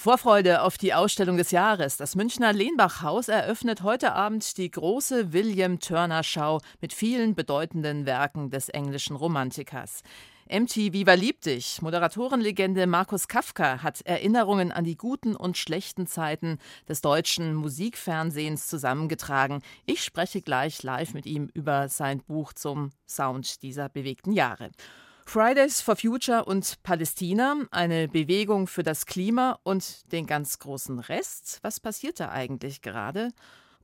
Vorfreude auf die Ausstellung des Jahres. Das Münchner Lehnbach-Haus eröffnet heute Abend die große William Turner Schau mit vielen bedeutenden Werken des englischen Romantikers. MT Viva liebt dich. Moderatorenlegende Markus Kafka hat Erinnerungen an die guten und schlechten Zeiten des deutschen Musikfernsehens zusammengetragen. Ich spreche gleich live mit ihm über sein Buch zum Sound dieser bewegten Jahre. Fridays for Future und Palästina, eine Bewegung für das Klima und den ganz großen Rest. Was passiert da eigentlich gerade?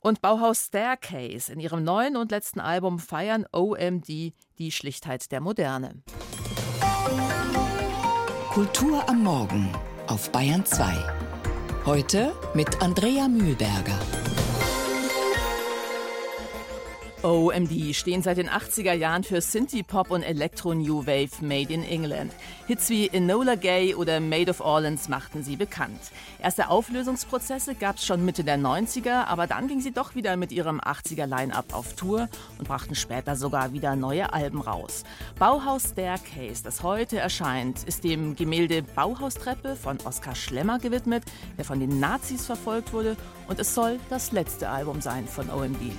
Und Bauhaus Staircase in ihrem neuen und letzten Album feiern OMD die Schlichtheit der Moderne. Kultur am Morgen auf Bayern 2. Heute mit Andrea Mühlberger. OMD stehen seit den 80er Jahren für Synthie-Pop und Electro-New Wave made in England. Hits wie Enola Gay oder Made of Orleans machten sie bekannt. Erste Auflösungsprozesse gab es schon Mitte der 90er, aber dann ging sie doch wieder mit ihrem 80er Line-Up auf Tour und brachten später sogar wieder neue Alben raus. Bauhaus Staircase, das heute erscheint, ist dem Gemälde Bauhaustreppe von Oskar Schlemmer gewidmet, der von den Nazis verfolgt wurde und es soll das letzte Album sein von OMD.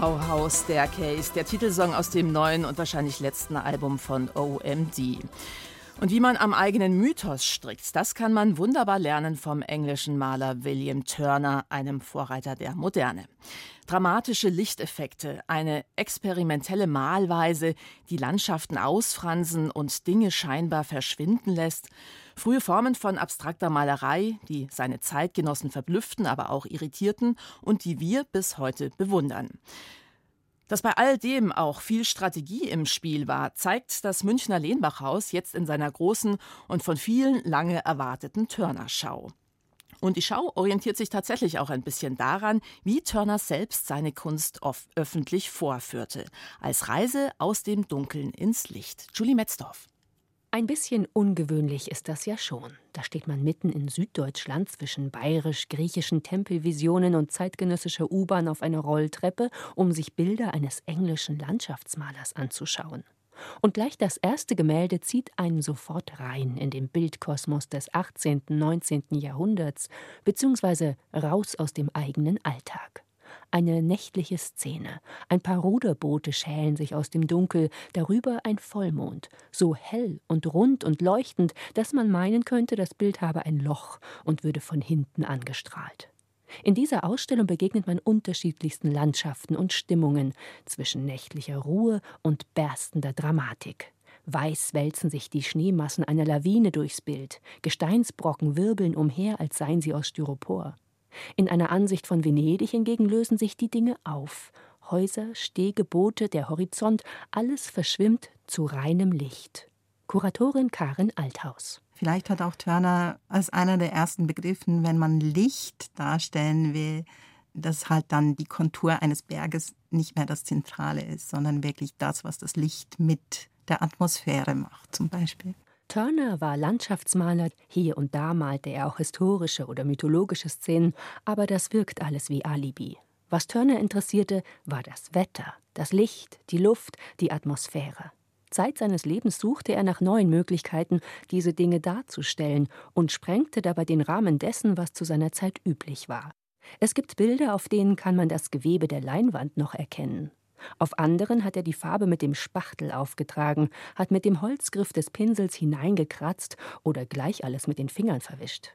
Bauhaus Staircase, der Titelsong aus dem neuen und wahrscheinlich letzten Album von OMD. Und wie man am eigenen Mythos strickt, das kann man wunderbar lernen vom englischen Maler William Turner, einem Vorreiter der Moderne. Dramatische Lichteffekte, eine experimentelle Malweise, die Landschaften ausfransen und Dinge scheinbar verschwinden lässt, frühe Formen von abstrakter Malerei, die seine Zeitgenossen verblüfften, aber auch irritierten und die wir bis heute bewundern. Dass bei all dem auch viel Strategie im Spiel war, zeigt das Münchner Lehnbachhaus jetzt in seiner großen und von vielen lange erwarteten Turner-Schau. Und die Schau orientiert sich tatsächlich auch ein bisschen daran, wie Turner selbst seine Kunst öffentlich vorführte, als Reise aus dem Dunkeln ins Licht. Julie Metzdorf. Ein bisschen ungewöhnlich ist das ja schon. Da steht man mitten in Süddeutschland zwischen bayerisch-griechischen Tempelvisionen und zeitgenössischer U-Bahn auf einer Rolltreppe, um sich Bilder eines englischen Landschaftsmalers anzuschauen. Und gleich das erste Gemälde zieht einen sofort rein in den Bildkosmos des 18., 19. Jahrhunderts, beziehungsweise raus aus dem eigenen Alltag. Eine nächtliche Szene. Ein paar Ruderboote schälen sich aus dem Dunkel, darüber ein Vollmond, so hell und rund und leuchtend, dass man meinen könnte, das Bild habe ein Loch und würde von hinten angestrahlt. In dieser Ausstellung begegnet man unterschiedlichsten Landschaften und Stimmungen zwischen nächtlicher Ruhe und berstender Dramatik. Weiß wälzen sich die Schneemassen einer Lawine durchs Bild, Gesteinsbrocken wirbeln umher, als seien sie aus Styropor. In einer Ansicht von Venedig hingegen lösen sich die Dinge auf. Häuser, Stege, Boote, der Horizont, alles verschwimmt zu reinem Licht. Kuratorin Karin Althaus. Vielleicht hat auch Turner als einer der ersten begriffen, wenn man Licht darstellen will, dass halt dann die Kontur eines Berges nicht mehr das Zentrale ist, sondern wirklich das, was das Licht mit der Atmosphäre macht, zum Beispiel. Turner war Landschaftsmaler, hier und da malte er auch historische oder mythologische Szenen, aber das wirkt alles wie Alibi. Was Turner interessierte, war das Wetter, das Licht, die Luft, die Atmosphäre. Zeit seines Lebens suchte er nach neuen Möglichkeiten, diese Dinge darzustellen und sprengte dabei den Rahmen dessen, was zu seiner Zeit üblich war. Es gibt Bilder, auf denen kann man das Gewebe der Leinwand noch erkennen. Auf anderen hat er die Farbe mit dem Spachtel aufgetragen, hat mit dem Holzgriff des Pinsels hineingekratzt oder gleich alles mit den Fingern verwischt.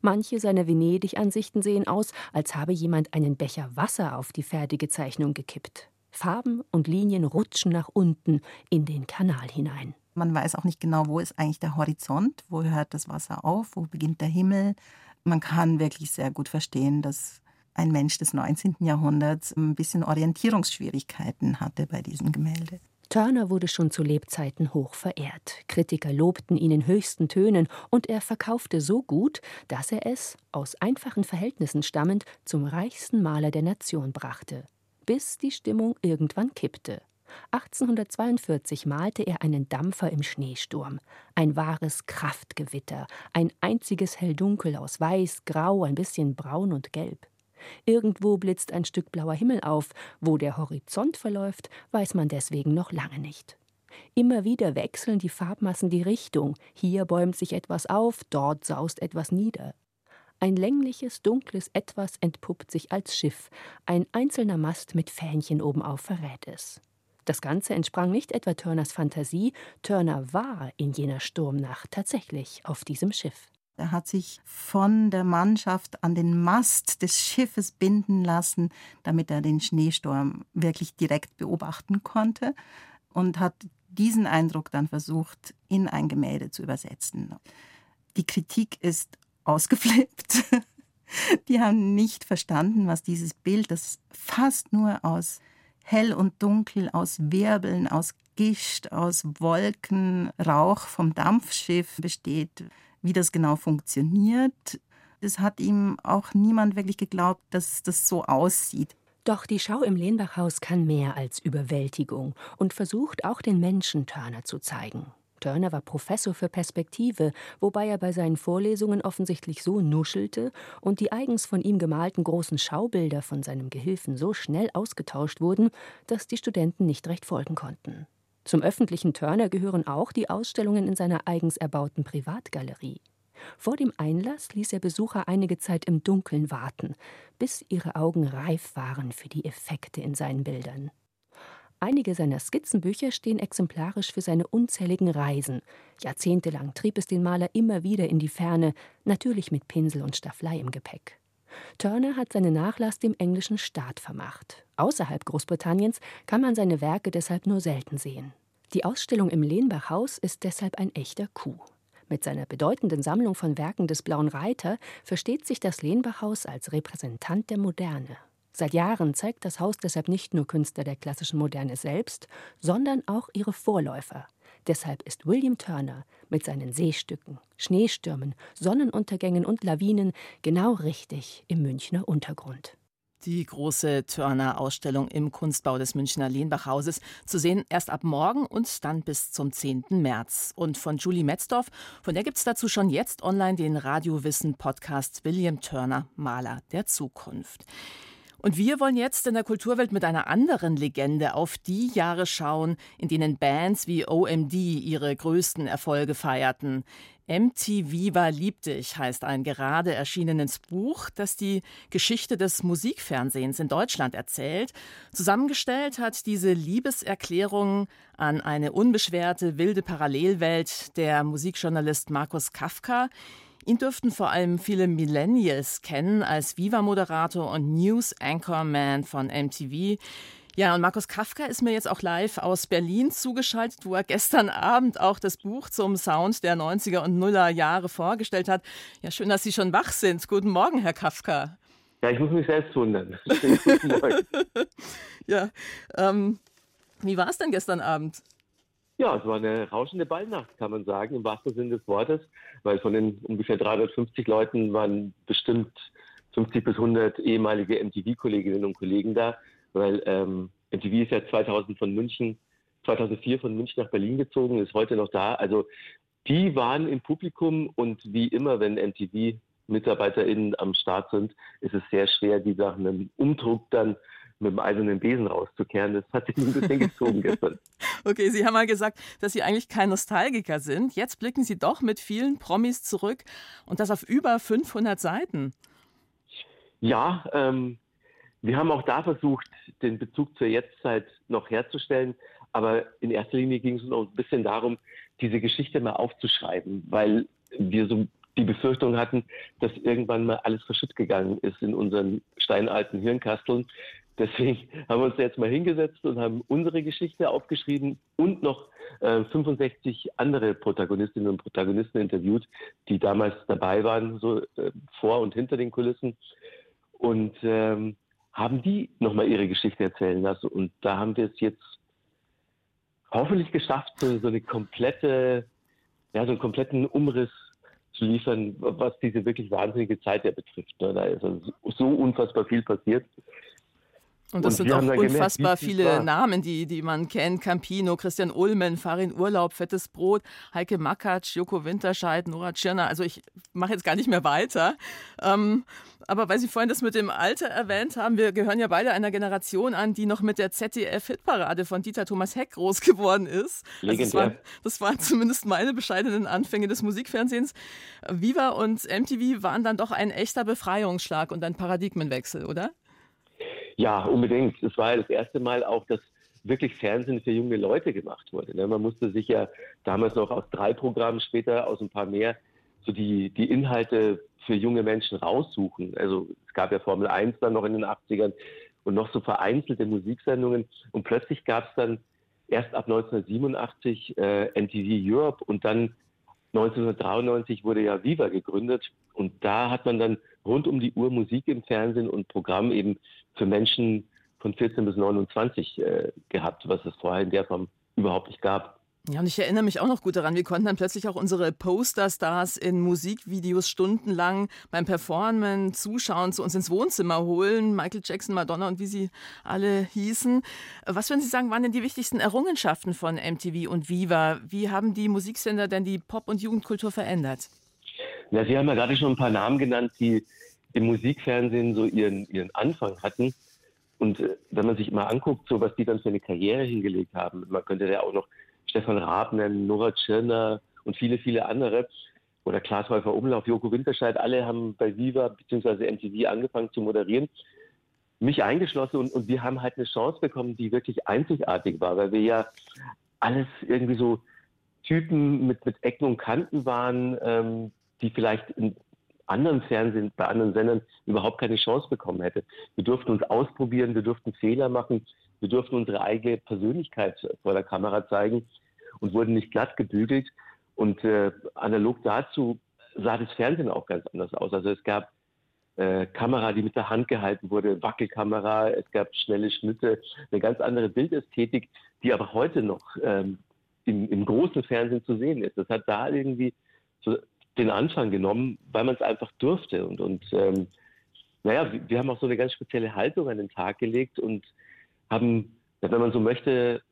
Manche seiner Venedig-Ansichten sehen aus, als habe jemand einen Becher Wasser auf die fertige Zeichnung gekippt. Farben und Linien rutschen nach unten in den Kanal hinein. Man weiß auch nicht genau, wo ist eigentlich der Horizont, wo hört das Wasser auf, wo beginnt der Himmel. Man kann wirklich sehr gut verstehen, dass ein Mensch des 19. Jahrhunderts ein bisschen Orientierungsschwierigkeiten hatte bei diesem Gemälde. Turner wurde schon zu Lebzeiten hoch verehrt. Kritiker lobten ihn in höchsten Tönen und er verkaufte so gut, dass er es, aus einfachen Verhältnissen stammend, zum reichsten Maler der Nation brachte bis die Stimmung irgendwann kippte. 1842 malte er einen Dampfer im Schneesturm. Ein wahres Kraftgewitter, ein einziges Helldunkel aus Weiß, Grau, ein bisschen Braun und Gelb. Irgendwo blitzt ein Stück blauer Himmel auf, wo der Horizont verläuft, weiß man deswegen noch lange nicht. Immer wieder wechseln die Farbmassen die Richtung, hier bäumt sich etwas auf, dort saust etwas nieder. Ein längliches, dunkles Etwas entpuppt sich als Schiff, ein einzelner Mast mit Fähnchen obenauf verrät es. Das Ganze entsprang nicht etwa Turners Fantasie, Turner war in jener Sturmnacht tatsächlich auf diesem Schiff. Er hat sich von der Mannschaft an den Mast des Schiffes binden lassen, damit er den Schneesturm wirklich direkt beobachten konnte und hat diesen Eindruck dann versucht, in ein Gemälde zu übersetzen. Die Kritik ist ausgeflippt. Die haben nicht verstanden, was dieses Bild, das fast nur aus hell und dunkel, aus Wirbeln, aus Gischt, aus Wolken, Rauch vom Dampfschiff besteht, wie das genau funktioniert. Es hat ihm auch niemand wirklich geglaubt, dass das so aussieht. Doch die Schau im Lehnbachhaus kann mehr als Überwältigung und versucht auch den Menschen Turner zu zeigen. Turner war Professor für Perspektive, wobei er bei seinen Vorlesungen offensichtlich so nuschelte und die eigens von ihm gemalten großen Schaubilder von seinem Gehilfen so schnell ausgetauscht wurden, dass die Studenten nicht recht folgen konnten. Zum öffentlichen Turner gehören auch die Ausstellungen in seiner eigens erbauten Privatgalerie. Vor dem Einlass ließ er Besucher einige Zeit im Dunkeln warten, bis ihre Augen reif waren für die Effekte in seinen Bildern. Einige seiner Skizzenbücher stehen exemplarisch für seine unzähligen Reisen. Jahrzehntelang trieb es den Maler immer wieder in die Ferne, natürlich mit Pinsel und Stafflei im Gepäck. Turner hat seinen Nachlass dem englischen Staat vermacht. Außerhalb Großbritanniens kann man seine Werke deshalb nur selten sehen. Die Ausstellung im Lehnbachhaus ist deshalb ein echter Coup. Mit seiner bedeutenden Sammlung von Werken des Blauen Reiter versteht sich das Lehnbachhaus als Repräsentant der Moderne. Seit Jahren zeigt das Haus deshalb nicht nur Künstler der klassischen Moderne selbst, sondern auch ihre Vorläufer. Deshalb ist William Turner mit seinen Seestücken, Schneestürmen, Sonnenuntergängen und Lawinen genau richtig im Münchner Untergrund. Die große Turner-Ausstellung im Kunstbau des Münchner Lehnbachhauses zu sehen erst ab morgen und dann bis zum 10. März. Und von Julie Metzdorf, von der gibt es dazu schon jetzt online den Radiowissen-Podcast William Turner, Maler der Zukunft. Und wir wollen jetzt in der Kulturwelt mit einer anderen Legende auf die Jahre schauen, in denen Bands wie OMD ihre größten Erfolge feierten. MTV war lieb dich heißt ein gerade erschienenes Buch, das die Geschichte des Musikfernsehens in Deutschland erzählt. Zusammengestellt hat diese Liebeserklärung an eine unbeschwerte wilde Parallelwelt der Musikjournalist Markus Kafka. Ihn dürften vor allem viele Millennials kennen als Viva-Moderator und News-Anchorman von MTV. Ja, und Markus Kafka ist mir jetzt auch live aus Berlin zugeschaltet, wo er gestern Abend auch das Buch zum Sound der 90er und Nuller Jahre vorgestellt hat. Ja, schön, dass Sie schon wach sind. Guten Morgen, Herr Kafka. Ja, ich muss mich selbst wundern. Guten Morgen. ja, ähm, wie war es denn gestern Abend? Ja, es war eine rauschende Ballnacht, kann man sagen, im wahrsten Sinne des Wortes, weil von den ungefähr 350 Leuten waren bestimmt 50 bis 100 ehemalige MTV-Kolleginnen und Kollegen da, weil ähm, MTV ist ja 2000 von München 2004 von München nach Berlin gezogen, ist heute noch da. Also die waren im Publikum und wie immer, wenn MTV MitarbeiterInnen am Start sind, ist es sehr schwer, die nach einem Umdruck dann mit dem eisernen Besen rauszukehren. Das hat sich ein bisschen gezogen gestern. Okay, Sie haben mal gesagt, dass Sie eigentlich kein Nostalgiker sind. Jetzt blicken Sie doch mit vielen Promis zurück und das auf über 500 Seiten. Ja, ähm, wir haben auch da versucht, den Bezug zur Jetztzeit noch herzustellen. Aber in erster Linie ging es uns auch ein bisschen darum, diese Geschichte mal aufzuschreiben, weil wir so die Befürchtung hatten, dass irgendwann mal alles verschütt gegangen ist in unseren steinalten Hirnkasteln. Deswegen haben wir uns jetzt mal hingesetzt und haben unsere Geschichte aufgeschrieben und noch äh, 65 andere Protagonistinnen und Protagonisten interviewt, die damals dabei waren, so äh, vor und hinter den Kulissen. Und ähm, haben die nochmal ihre Geschichte erzählen lassen. Und da haben wir es jetzt hoffentlich geschafft, so, so eine komplette, ja, so einen kompletten Umriss zu liefern, was diese wirklich wahnsinnige Zeit ja betrifft. Ne? Da ist also so unfassbar viel passiert. Und das und sind auch unfassbar gemerkt, viele Namen, die, die man kennt. Campino, Christian Ulmen, Farin Urlaub, Fettes Brot, Heike Makatsch, Joko Winterscheid, Nora Tschirner. Also ich mache jetzt gar nicht mehr weiter. Ähm, aber weil Sie vorhin das mit dem Alter erwähnt haben, wir gehören ja beide einer Generation an, die noch mit der ZDF-Hitparade von Dieter Thomas Heck groß geworden ist. Also das, waren, das waren zumindest meine bescheidenen Anfänge des Musikfernsehens. Viva und MTV waren dann doch ein echter Befreiungsschlag und ein Paradigmenwechsel, oder? Ja, unbedingt. Es war ja das erste Mal auch, dass wirklich Fernsehen für junge Leute gemacht wurde. Ne? Man musste sich ja damals noch aus drei Programmen, später aus ein paar mehr, so die, die Inhalte für junge Menschen raussuchen. Also es gab ja Formel 1 dann noch in den 80ern und noch so vereinzelte Musiksendungen. Und plötzlich gab es dann erst ab 1987 äh, MTV Europe und dann 1993 wurde ja Viva gegründet. Und da hat man dann rund um die Uhr Musik im Fernsehen und Programm eben für Menschen von 14 bis 29 äh, gehabt, was es vorher in der Form überhaupt nicht gab. Ja, und ich erinnere mich auch noch gut daran, wir konnten dann plötzlich auch unsere Posterstars in Musikvideos stundenlang beim Performen zuschauen, zu uns ins Wohnzimmer holen. Michael Jackson, Madonna und wie sie alle hießen. Was würden Sie sagen, waren denn die wichtigsten Errungenschaften von MTV und Viva? Wie haben die Musiksender denn die Pop- und Jugendkultur verändert? Ja, Sie haben ja gerade schon ein paar Namen genannt, die im Musikfernsehen so ihren, ihren Anfang hatten. Und äh, wenn man sich mal anguckt, so was die dann für eine Karriere hingelegt haben, man könnte ja auch noch Stefan Raab nennen, Nora Tschirner und viele, viele andere, oder Klaas Häufer Umlauf, Joko Winterscheid, alle haben bei Viva bzw. MTV angefangen zu moderieren, mich eingeschlossen und, und wir haben halt eine Chance bekommen, die wirklich einzigartig war, weil wir ja alles irgendwie so Typen mit, mit Ecken und Kanten waren, ähm, die vielleicht in anderen Fernsehen, bei anderen Sendern überhaupt keine Chance bekommen hätte. Wir durften uns ausprobieren, wir durften Fehler machen, wir durften unsere eigene Persönlichkeit vor der Kamera zeigen und wurden nicht glatt gebügelt. Und äh, analog dazu sah das Fernsehen auch ganz anders aus. Also es gab äh, Kamera, die mit der Hand gehalten wurde, Wackelkamera, es gab schnelle Schnitte, eine ganz andere Bildästhetik, die aber heute noch ähm, im, im großen Fernsehen zu sehen ist. Das hat da irgendwie so den Anfang genommen, weil man es einfach durfte. Und, und ähm, naja, wir haben auch so eine ganz spezielle Haltung an den Tag gelegt und haben, wenn man so möchte,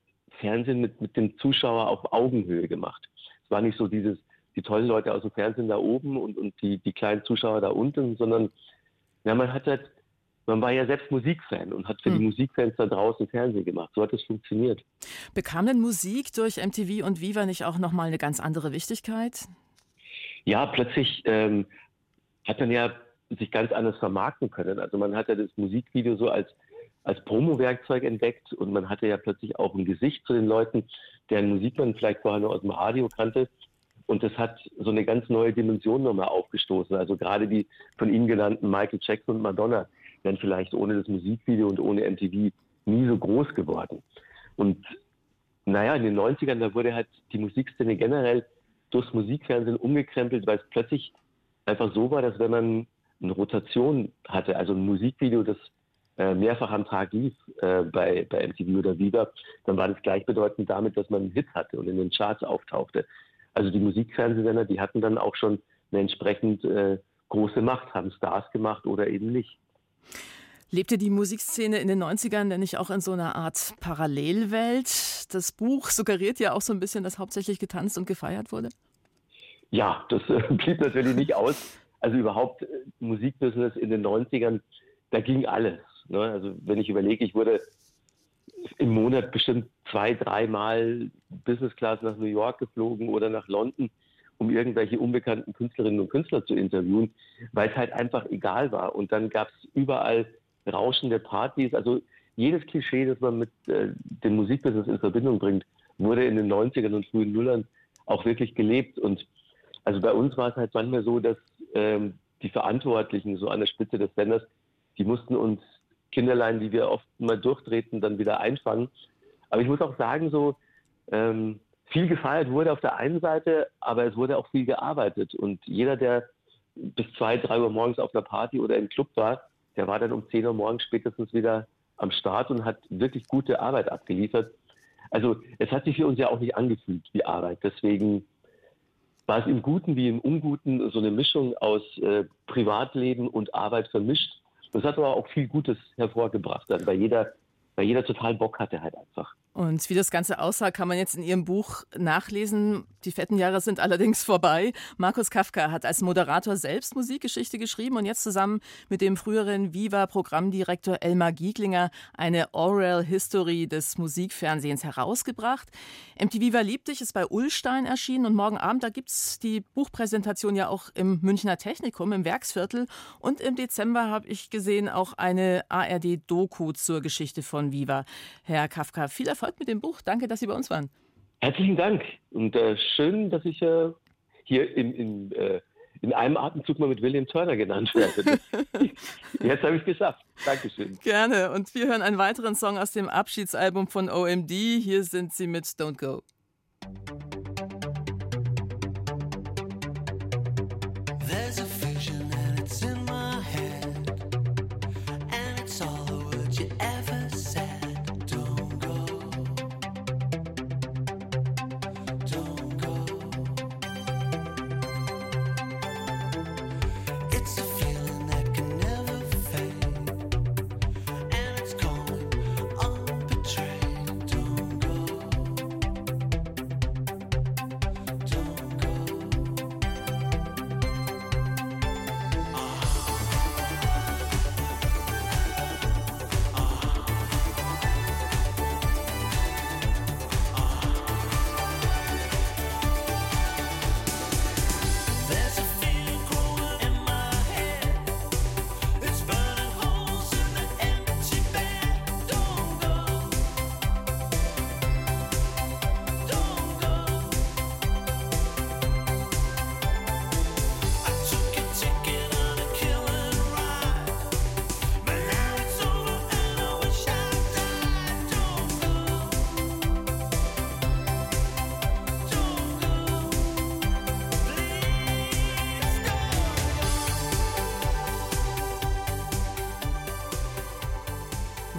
Fernsehen mit, mit dem Zuschauer auf Augenhöhe gemacht. Es war nicht so dieses, die tollen Leute aus dem Fernsehen da oben und, und die, die kleinen Zuschauer da unten, sondern ja, man hat halt, man war ja selbst Musikfan und hat für hm. die Musikfans da draußen Fernsehen gemacht. So hat es funktioniert. Bekam denn Musik durch MTV und Viva nicht auch nochmal eine ganz andere Wichtigkeit? Ja, plötzlich ähm, hat man ja sich ganz anders vermarkten können. Also man hat ja das Musikvideo so als, als Promo-Werkzeug entdeckt und man hatte ja plötzlich auch ein Gesicht zu den Leuten, deren Musik man vielleicht vorher nur aus dem Radio kannte. Und das hat so eine ganz neue Dimension nochmal aufgestoßen. Also gerade die von Ihnen genannten Michael Jackson und Madonna wären vielleicht ohne das Musikvideo und ohne MTV nie so groß geworden. Und naja, in den 90ern, da wurde halt die Musikszene generell durchs Musikfernsehen umgekrempelt, weil es plötzlich einfach so war, dass wenn man eine Rotation hatte, also ein Musikvideo, das äh, mehrfach am Tag lief äh, bei, bei MTV oder Viva, dann war das gleichbedeutend damit, dass man einen Hit hatte und in den Charts auftauchte. Also die Musikfernsehsender, die hatten dann auch schon eine entsprechend äh, große Macht, haben Stars gemacht oder eben nicht. Lebte die Musikszene in den 90ern denn nicht auch in so einer Art Parallelwelt? Das Buch suggeriert ja auch so ein bisschen, dass hauptsächlich getanzt und gefeiert wurde. Ja, das äh, blieb natürlich nicht aus. Also überhaupt äh, Musikbusiness in den 90ern, da ging alles. Ne? Also wenn ich überlege, ich wurde im Monat bestimmt zwei, dreimal Business Class nach New York geflogen oder nach London, um irgendwelche unbekannten Künstlerinnen und Künstler zu interviewen, weil es halt einfach egal war. Und dann gab es überall rauschende Partys. Also jedes Klischee, das man mit äh, dem Musikbusiness in Verbindung bringt, wurde in den 90ern und frühen Nullern auch wirklich gelebt. Und also bei uns war es halt manchmal so, dass ähm, die Verantwortlichen so an der Spitze des Senders, die mussten uns Kinderlein, die wir oft mal durchtreten, dann wieder einfangen. Aber ich muss auch sagen, so ähm, viel gefeiert wurde auf der einen Seite, aber es wurde auch viel gearbeitet. Und jeder, der bis zwei, drei Uhr morgens auf einer Party oder im Club war, der war dann um 10 Uhr morgens spätestens wieder am Start und hat wirklich gute Arbeit abgeliefert. Also es hat sich für uns ja auch nicht angefühlt wie Arbeit. Deswegen war es im Guten wie im Unguten so eine Mischung aus äh, Privatleben und Arbeit vermischt. Das hat aber auch viel Gutes hervorgebracht, weil jeder, weil jeder total Bock hatte halt einfach. Und wie das Ganze aussah, kann man jetzt in Ihrem Buch nachlesen. Die fetten Jahre sind allerdings vorbei. Markus Kafka hat als Moderator selbst Musikgeschichte geschrieben und jetzt zusammen mit dem früheren Viva-Programmdirektor Elmar Gieglinger eine Oral History des Musikfernsehens herausgebracht. MTV Viva liebt dich ist bei Ullstein erschienen und morgen Abend, da gibt es die Buchpräsentation ja auch im Münchner Technikum im Werksviertel. Und im Dezember habe ich gesehen auch eine ARD-Doku zur Geschichte von Viva. Herr Kafka, viel Erfolg Erfolg mit dem Buch. Danke, dass Sie bei uns waren. Herzlichen Dank und äh, schön, dass ich äh, hier in, in, äh, in einem Atemzug mal mit William Turner genannt werde. Jetzt habe ich es geschafft. Dankeschön. Gerne. Und wir hören einen weiteren Song aus dem Abschiedsalbum von OMD. Hier sind sie mit Don't Go. It's a few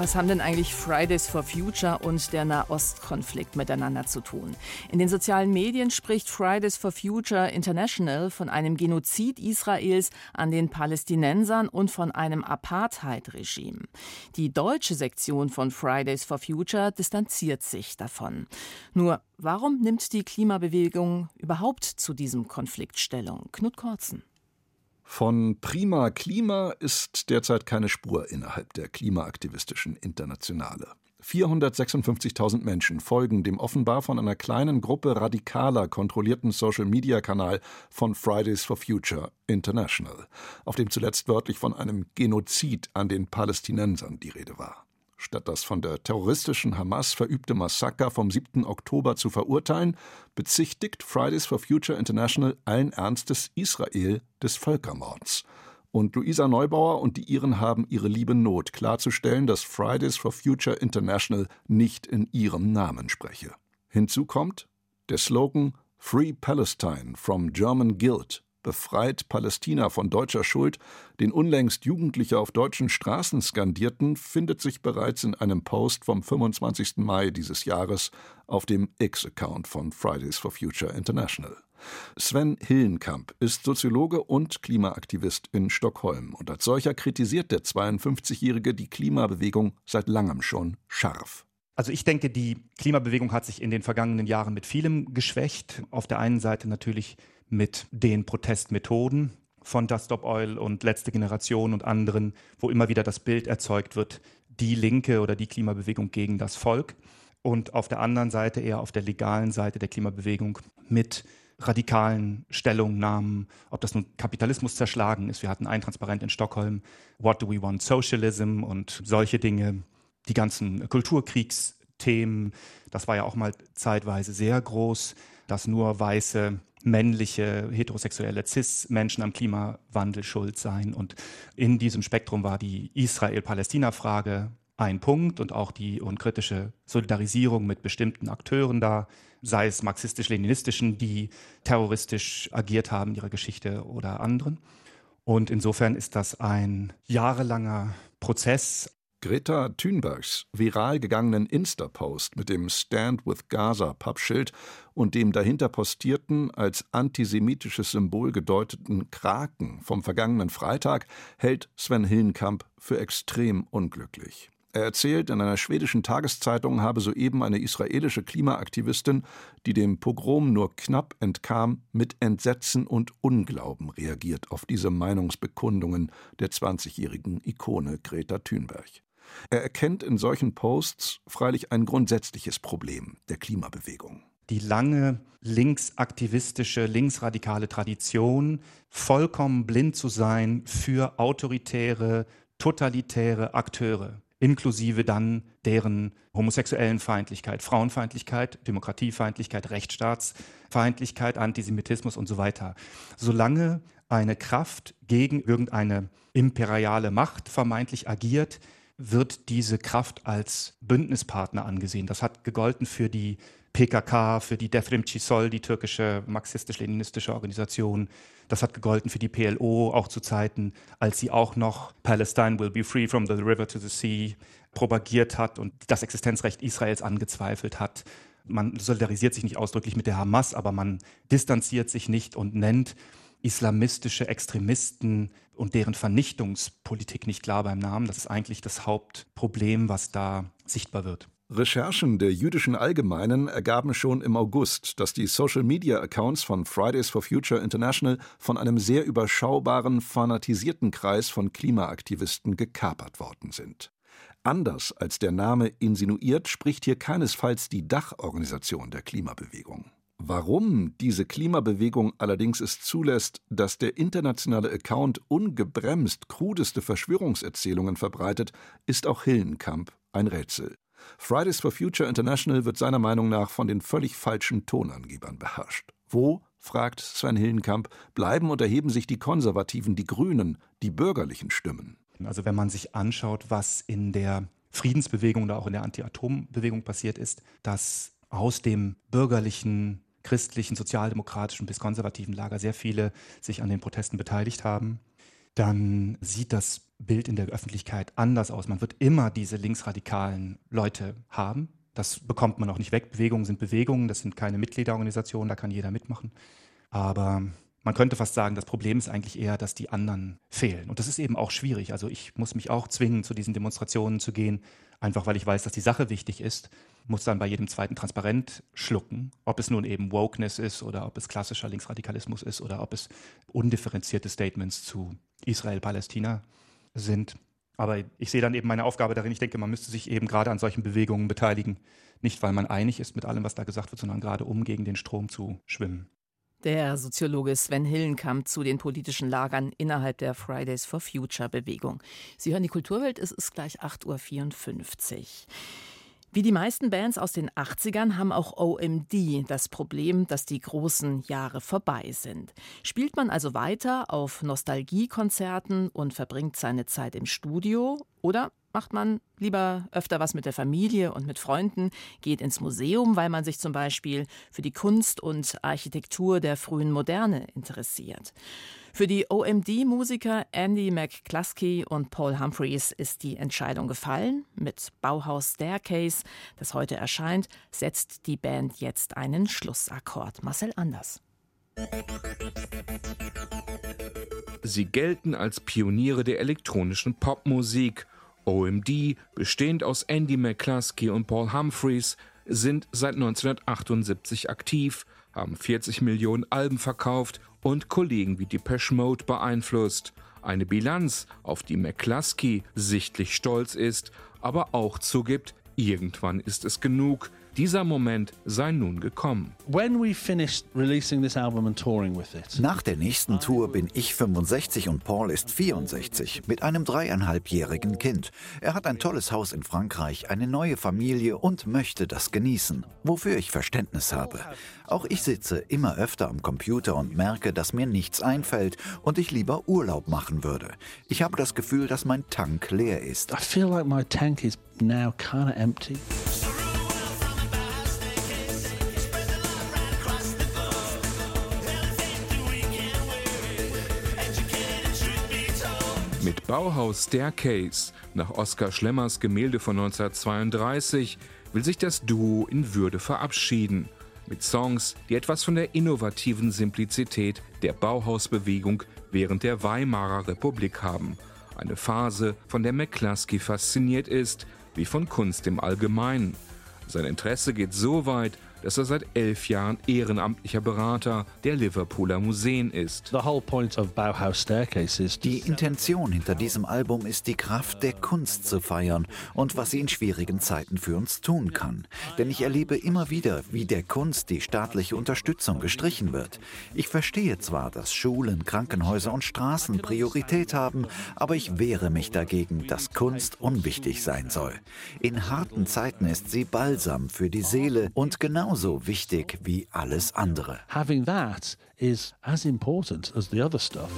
Was haben denn eigentlich Fridays for Future und der Nahostkonflikt miteinander zu tun? In den sozialen Medien spricht Fridays for Future International von einem Genozid Israels an den Palästinensern und von einem Apartheid-Regime. Die deutsche Sektion von Fridays for Future distanziert sich davon. Nur, warum nimmt die Klimabewegung überhaupt zu diesem Konflikt Stellung? Knut Korzen. Von Prima Klima ist derzeit keine Spur innerhalb der klimaaktivistischen Internationale. 456.000 Menschen folgen dem offenbar von einer kleinen Gruppe radikaler kontrollierten Social-Media-Kanal von Fridays for Future International, auf dem zuletzt wörtlich von einem Genozid an den Palästinensern die Rede war. Statt das von der terroristischen Hamas verübte Massaker vom 7. Oktober zu verurteilen, bezichtigt Fridays for Future International allen Ernstes Israel des Völkermords. Und Luisa Neubauer und die Iren haben ihre liebe Not klarzustellen, dass Fridays for Future International nicht in ihrem Namen spreche. Hinzu kommt der Slogan Free Palestine from German Guilt befreit Palästina von deutscher Schuld, den unlängst Jugendliche auf deutschen Straßen skandierten, findet sich bereits in einem Post vom 25. Mai dieses Jahres auf dem X-Account von Fridays for Future International. Sven Hillenkamp ist Soziologe und Klimaaktivist in Stockholm und als solcher kritisiert der 52-Jährige die Klimabewegung seit langem schon scharf. Also ich denke, die Klimabewegung hat sich in den vergangenen Jahren mit vielem geschwächt. Auf der einen Seite natürlich mit den Protestmethoden von Just Stop Oil und Letzte Generation und anderen, wo immer wieder das Bild erzeugt wird, die Linke oder die Klimabewegung gegen das Volk. Und auf der anderen Seite eher auf der legalen Seite der Klimabewegung mit radikalen Stellungnahmen, ob das nun Kapitalismus zerschlagen ist. Wir hatten ein Transparent in Stockholm, What do we want Socialism und solche Dinge, die ganzen Kulturkriegsthemen, das war ja auch mal zeitweise sehr groß, dass nur weiße männliche, heterosexuelle Cis-Menschen am Klimawandel schuld seien. Und in diesem Spektrum war die Israel-Palästina-Frage ein Punkt und auch die unkritische Solidarisierung mit bestimmten Akteuren da, sei es marxistisch-leninistischen, die terroristisch agiert haben in ihrer Geschichte oder anderen. Und insofern ist das ein jahrelanger Prozess. Greta Thunbergs viral gegangenen Insta-Post mit dem Stand with Gaza Pappschild und dem dahinter postierten, als antisemitisches Symbol gedeuteten Kraken vom vergangenen Freitag hält Sven Hillenkamp für extrem unglücklich. Er erzählt, in einer schwedischen Tageszeitung habe soeben eine israelische Klimaaktivistin, die dem Pogrom nur knapp entkam, mit Entsetzen und Unglauben reagiert auf diese Meinungsbekundungen der 20-jährigen Ikone Greta Thunberg. Er erkennt in solchen Posts freilich ein grundsätzliches Problem der Klimabewegung die lange linksaktivistische, linksradikale Tradition, vollkommen blind zu sein für autoritäre, totalitäre Akteure inklusive dann deren homosexuellen Feindlichkeit, Frauenfeindlichkeit, Demokratiefeindlichkeit, Rechtsstaatsfeindlichkeit, Antisemitismus und so weiter. Solange eine Kraft gegen irgendeine imperiale Macht vermeintlich agiert, wird diese Kraft als Bündnispartner angesehen. Das hat gegolten für die PKK, für die Defrim Cisol, die türkische marxistisch-leninistische Organisation, das hat gegolten für die PLO auch zu Zeiten, als sie auch noch Palestine will be free from the river to the sea propagiert hat und das Existenzrecht Israels angezweifelt hat. Man solidarisiert sich nicht ausdrücklich mit der Hamas, aber man distanziert sich nicht und nennt islamistische Extremisten und deren Vernichtungspolitik nicht klar beim Namen. Das ist eigentlich das Hauptproblem, was da sichtbar wird. Recherchen der jüdischen Allgemeinen ergaben schon im August, dass die Social-Media-Accounts von Fridays for Future International von einem sehr überschaubaren, fanatisierten Kreis von Klimaaktivisten gekapert worden sind. Anders als der Name insinuiert, spricht hier keinesfalls die Dachorganisation der Klimabewegung. Warum diese Klimabewegung allerdings es zulässt, dass der internationale Account ungebremst krudeste Verschwörungserzählungen verbreitet, ist auch Hillenkamp ein Rätsel. Fridays for Future International wird seiner Meinung nach von den völlig falschen Tonangebern beherrscht. Wo, fragt Sven Hillenkamp, bleiben und erheben sich die Konservativen, die Grünen, die bürgerlichen Stimmen? Also wenn man sich anschaut, was in der Friedensbewegung oder auch in der Anti-Atom-Bewegung passiert ist, dass aus dem bürgerlichen, christlichen, sozialdemokratischen bis konservativen Lager sehr viele sich an den Protesten beteiligt haben, dann sieht das Bild in der Öffentlichkeit anders aus. Man wird immer diese linksradikalen Leute haben. Das bekommt man auch nicht weg. Bewegungen sind Bewegungen, das sind keine Mitgliederorganisationen, da kann jeder mitmachen. Aber man könnte fast sagen, das Problem ist eigentlich eher, dass die anderen fehlen. Und das ist eben auch schwierig. Also ich muss mich auch zwingen, zu diesen Demonstrationen zu gehen, einfach weil ich weiß, dass die Sache wichtig ist. Muss dann bei jedem zweiten Transparent schlucken, ob es nun eben Wokeness ist oder ob es klassischer Linksradikalismus ist oder ob es undifferenzierte Statements zu Israel-Palästina sind. Aber ich sehe dann eben meine Aufgabe darin, ich denke, man müsste sich eben gerade an solchen Bewegungen beteiligen. Nicht, weil man einig ist mit allem, was da gesagt wird, sondern gerade um gegen den Strom zu schwimmen. Der Soziologe Sven Hillenkamp zu den politischen Lagern innerhalb der Fridays for Future Bewegung. Sie hören die Kulturwelt, es ist gleich 8.54 Uhr. Wie die meisten Bands aus den 80ern haben auch OMD das Problem, dass die großen Jahre vorbei sind. Spielt man also weiter auf Nostalgiekonzerten und verbringt seine Zeit im Studio oder macht man lieber öfter was mit der Familie und mit Freunden, geht ins Museum, weil man sich zum Beispiel für die Kunst und Architektur der frühen Moderne interessiert. Für die OMD-Musiker Andy McCluskey und Paul Humphreys ist die Entscheidung gefallen. Mit Bauhaus Staircase, das heute erscheint, setzt die Band jetzt einen Schlussakkord. Marcel Anders. Sie gelten als Pioniere der elektronischen Popmusik. OMD, bestehend aus Andy McCluskey und Paul Humphreys, sind seit 1978 aktiv, haben 40 Millionen Alben verkauft und Kollegen wie Depeche Mode beeinflusst. Eine Bilanz, auf die McCluskey sichtlich stolz ist, aber auch zugibt, irgendwann ist es genug. Dieser Moment sei nun gekommen. Nach der nächsten Tour bin ich 65 und Paul ist 64 mit einem dreieinhalbjährigen Kind. Er hat ein tolles Haus in Frankreich, eine neue Familie und möchte das genießen, wofür ich Verständnis habe. Auch ich sitze immer öfter am Computer und merke, dass mir nichts einfällt und ich lieber Urlaub machen würde. Ich habe das Gefühl, dass mein Tank leer ist. I feel like my tank is now kind of empty. Mit Bauhaus Staircase, nach Oskar Schlemmers Gemälde von 1932, will sich das Duo in Würde verabschieden. Mit Songs, die etwas von der innovativen Simplizität der Bauhausbewegung während der Weimarer Republik haben. Eine Phase, von der McCluskey fasziniert ist, wie von Kunst im Allgemeinen. Sein Interesse geht so weit, dass er seit elf Jahren ehrenamtlicher Berater der Liverpooler Museen ist. Die Intention hinter diesem Album ist, die Kraft der Kunst zu feiern und was sie in schwierigen Zeiten für uns tun kann. Denn ich erlebe immer wieder, wie der Kunst die staatliche Unterstützung gestrichen wird. Ich verstehe zwar, dass Schulen, Krankenhäuser und Straßen Priorität haben, aber ich wehre mich dagegen, dass Kunst unwichtig sein soll. In harten Zeiten ist sie Balsam für die Seele und genau genauso wichtig wie alles andere. Having that is as important as the other stuff.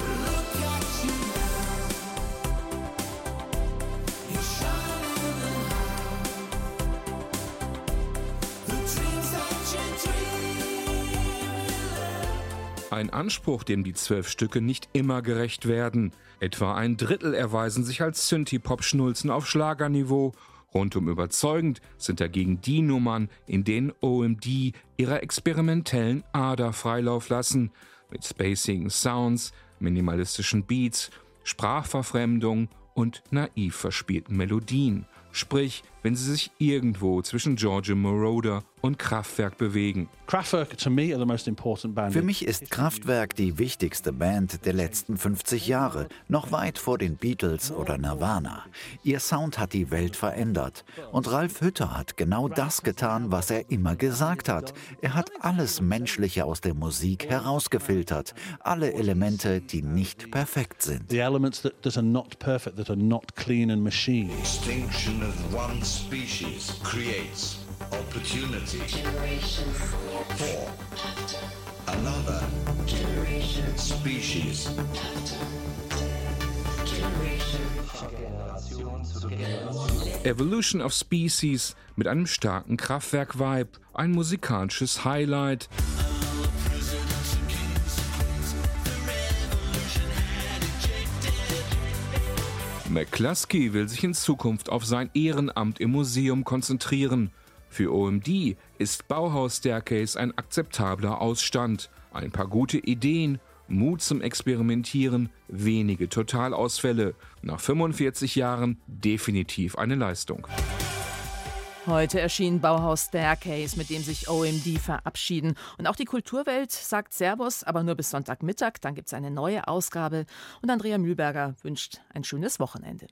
Ein Anspruch, dem die zwölf Stücke nicht immer gerecht werden. Etwa ein Drittel erweisen sich als Synthie-Pop-Schnulzen auf Schlagerniveau Rundum überzeugend sind dagegen die Nummern, in denen OMD ihrer experimentellen Ader Freilauf lassen, mit spacing Sounds, minimalistischen Beats, Sprachverfremdung und naiv verspielten Melodien. Sprich, wenn sie sich irgendwo zwischen Georgia Moroder und Kraftwerk bewegen. Für mich ist Kraftwerk die wichtigste Band der letzten 50 Jahre, noch weit vor den Beatles oder Nirvana. Ihr Sound hat die Welt verändert. Und Ralf Hütter hat genau das getan, was er immer gesagt hat. Er hat alles Menschliche aus der Musik herausgefiltert. Alle Elemente, die nicht perfekt sind. The elements that, that are not perfect, that are not clean and machine. Extinction of one species creates opportunity for another species. Evolution of Species mit einem starken Kraftwerk-Vibe, ein musikalisches Highlight. McCluskey will sich in Zukunft auf sein Ehrenamt im Museum konzentrieren. Für OMD ist Bauhaus Staircase ein akzeptabler Ausstand. Ein paar gute Ideen, Mut zum Experimentieren, wenige Totalausfälle. Nach 45 Jahren definitiv eine Leistung. Heute erschien Bauhaus Staircase, mit dem sich OMD verabschieden. Und auch die Kulturwelt sagt Servus, aber nur bis Sonntagmittag. Dann gibt es eine neue Ausgabe. Und Andrea Mühlberger wünscht ein schönes Wochenende.